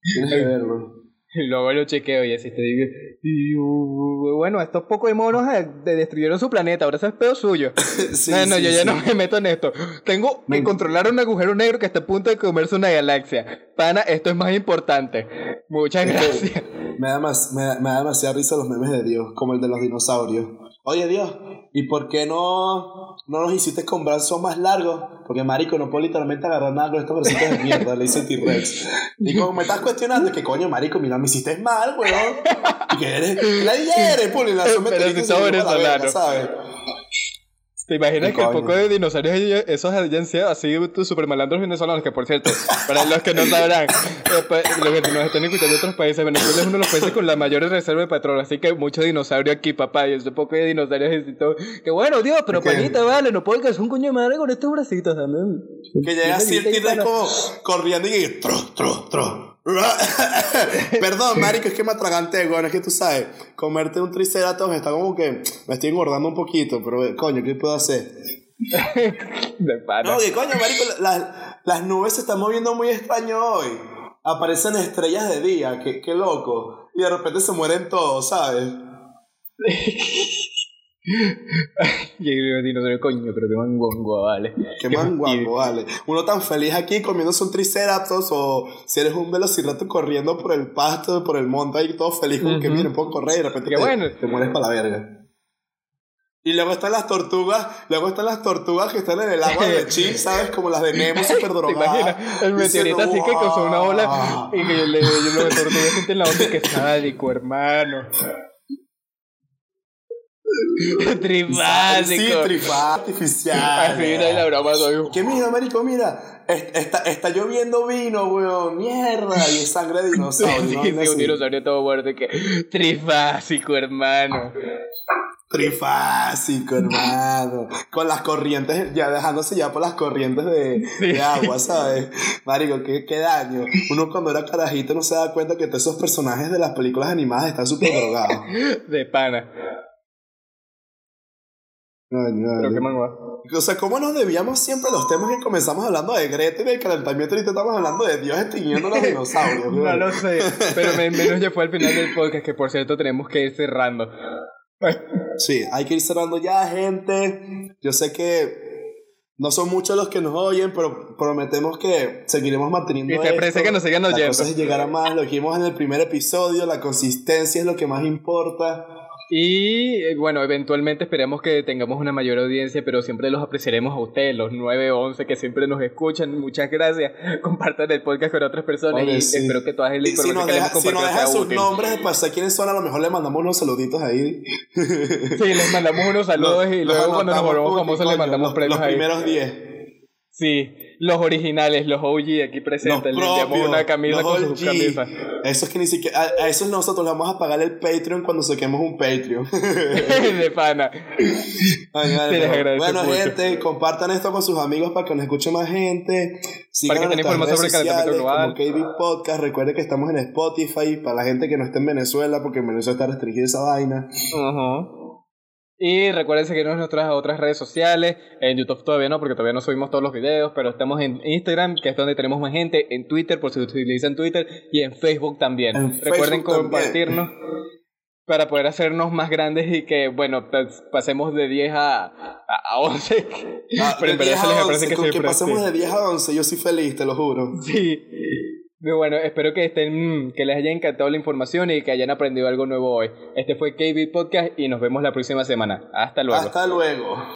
[SPEAKER 1] Tienes que verlo. (laughs)
[SPEAKER 2] Y luego lo chequeo y así te digo, bueno, estos pocos monos eh, destruyeron su planeta, ahora eso es pedo suyo. (laughs) no, no, yo ya no me meto en esto. Tengo que controlar un agujero negro que está a punto de comerse una galaxia. Pana, esto es más importante. Muchas gracias.
[SPEAKER 1] Me da, más, me, me da demasiada risa los memes de Dios, como el de los dinosaurios. Oye Dios, ¿y por qué no, no nos hiciste con brazos más largos? Porque marico, no puedo literalmente agarrar nada con estos bracitos de mierda, le dice T-Rex. Y como me estás cuestionando, es que coño, marico, mira, me hiciste mal, weón. Y que eres, la eres, pues, la
[SPEAKER 2] Pero si sos venezolano. ¿sabes? ¿Te imaginas que el poco de dinosaurios esos hayan sido así super malandros venezolanos? Que por cierto, para los que no sabrán, eh, pues, los que nos están escuchando de otros países, Venezuela es uno de los países con la mayor reserva de petróleo, así que mucho dinosaurio aquí, papá, y ese poco de dinosaurios y todo. Que bueno, Dios, pero panita, vale, no puedo alcanzar un coño de madre con estos bracitos también.
[SPEAKER 1] Que llega así el como corriendo y tro, tro, tro. (laughs) Perdón, marico, es que me atraganté, bueno, es que tú sabes, comerte un triceratops está como que me estoy engordando un poquito, pero coño, ¿qué puedo hacer? (laughs)
[SPEAKER 2] de
[SPEAKER 1] No, que coño, marico, las nubes se están moviendo muy extraño hoy. Aparecen estrellas de día, qué, qué loco. Y de repente se mueren todos, ¿sabes? (laughs) (laughs)
[SPEAKER 2] y el dinosaurio, coño, pero qué manguango, vale.
[SPEAKER 1] Qué manguango, vale. Uno tan feliz aquí comiéndose un triceratops o si eres un velociraptor corriendo por el pasto, por el monte ahí todo feliz, como que mira, puedo correr y de repente te, bueno. te mueres para la verga. Y luego están las tortugas, luego están las tortugas que están en el agua de (laughs) Chile, ¿sabes? Como las de Nemo, (laughs) súper drogadas.
[SPEAKER 2] El meteorito así que causó una ola y que le, yo, las tortugas sienten la onda que sádico, hermano. (laughs) trifásico.
[SPEAKER 1] Sí, trifásico artificial.
[SPEAKER 2] la broma,
[SPEAKER 1] Que mira, marico, mira. Está, está lloviendo vino, weón. Mierda. Y es sangre de dinosaurio. (laughs)
[SPEAKER 2] sí, un dinosaurio todo muerto. Que... Trifásico, hermano.
[SPEAKER 1] Trifásico, hermano. Con las corrientes, ya dejándose ya por las corrientes de, de agua, ¿sabes? Marico, qué, qué, daño. Uno cuando era carajito no se da cuenta que todos esos personajes de las películas animadas están súper drogados. (laughs)
[SPEAKER 2] de pana.
[SPEAKER 1] O sea, ¿cómo nos debíamos siempre los temas que comenzamos hablando de Greta y del calentamiento y ahorita estamos hablando de Dios extinguiendo los (laughs) dinosaurios?
[SPEAKER 2] no lo sé, pero menos ya fue al final del podcast que por cierto tenemos que ir cerrando.
[SPEAKER 1] sí, hay que ir cerrando ya, gente. Yo sé que no son muchos los que nos oyen, pero prometemos que seguiremos manteniendo.
[SPEAKER 2] Y te parece que nos sigan oyendo.
[SPEAKER 1] Las llegar a más, lo dijimos en el primer episodio, la consistencia es lo que más importa.
[SPEAKER 2] Y eh, bueno, eventualmente esperemos que tengamos una mayor audiencia, pero siempre los apreciaremos a ustedes, los 9 o 11 que siempre nos escuchan. Muchas gracias. (laughs) Compartan el podcast con otras personas y espero que todas las
[SPEAKER 1] información si que hemos Si nos dejan sus nombres, pues sé quiénes son, a lo mejor les mandamos unos saluditos ahí. (laughs)
[SPEAKER 2] Sí, les mandamos unos saludos y luego cuando nos volvamos famosos les mandamos premios
[SPEAKER 1] los,
[SPEAKER 2] los
[SPEAKER 1] primeros 10.
[SPEAKER 2] Sí, los originales, los OG aquí presentes. Les damos una camisa con su camisa.
[SPEAKER 1] Eso es que ni siquiera. A, esos nosotros le vamos a pagar el Patreon cuando saquemos un Patreon. (laughs)
[SPEAKER 2] de pana.
[SPEAKER 1] bueno, gente, compartan esto con sus amigos para que nos escuche más gente.
[SPEAKER 2] Sigan para que tengan información sobre el calentamiento global.
[SPEAKER 1] Como KB Podcast. Recuerde que estamos en Spotify para la gente que no esté en Venezuela, porque en Venezuela está restringida esa vaina.
[SPEAKER 2] Ajá. Y recuerden seguirnos en nuestras otras redes sociales. En YouTube todavía no, porque todavía no subimos todos los videos. Pero estamos en Instagram, que es donde tenemos más gente. En Twitter, por si utilizan Twitter. Y en Facebook también. recuerden compartirnos. Para poder hacernos más grandes y que, bueno, pues, pasemos de 10 a, a 11.
[SPEAKER 1] Ah, (laughs) pero en verdad se les parece que, que pasemos de 10 a 11, yo soy feliz, te lo juro.
[SPEAKER 2] Sí. Bueno, espero que estén, que les haya encantado la información y que hayan aprendido algo nuevo hoy. Este fue KB Podcast y nos vemos la próxima semana. Hasta luego.
[SPEAKER 1] Hasta luego.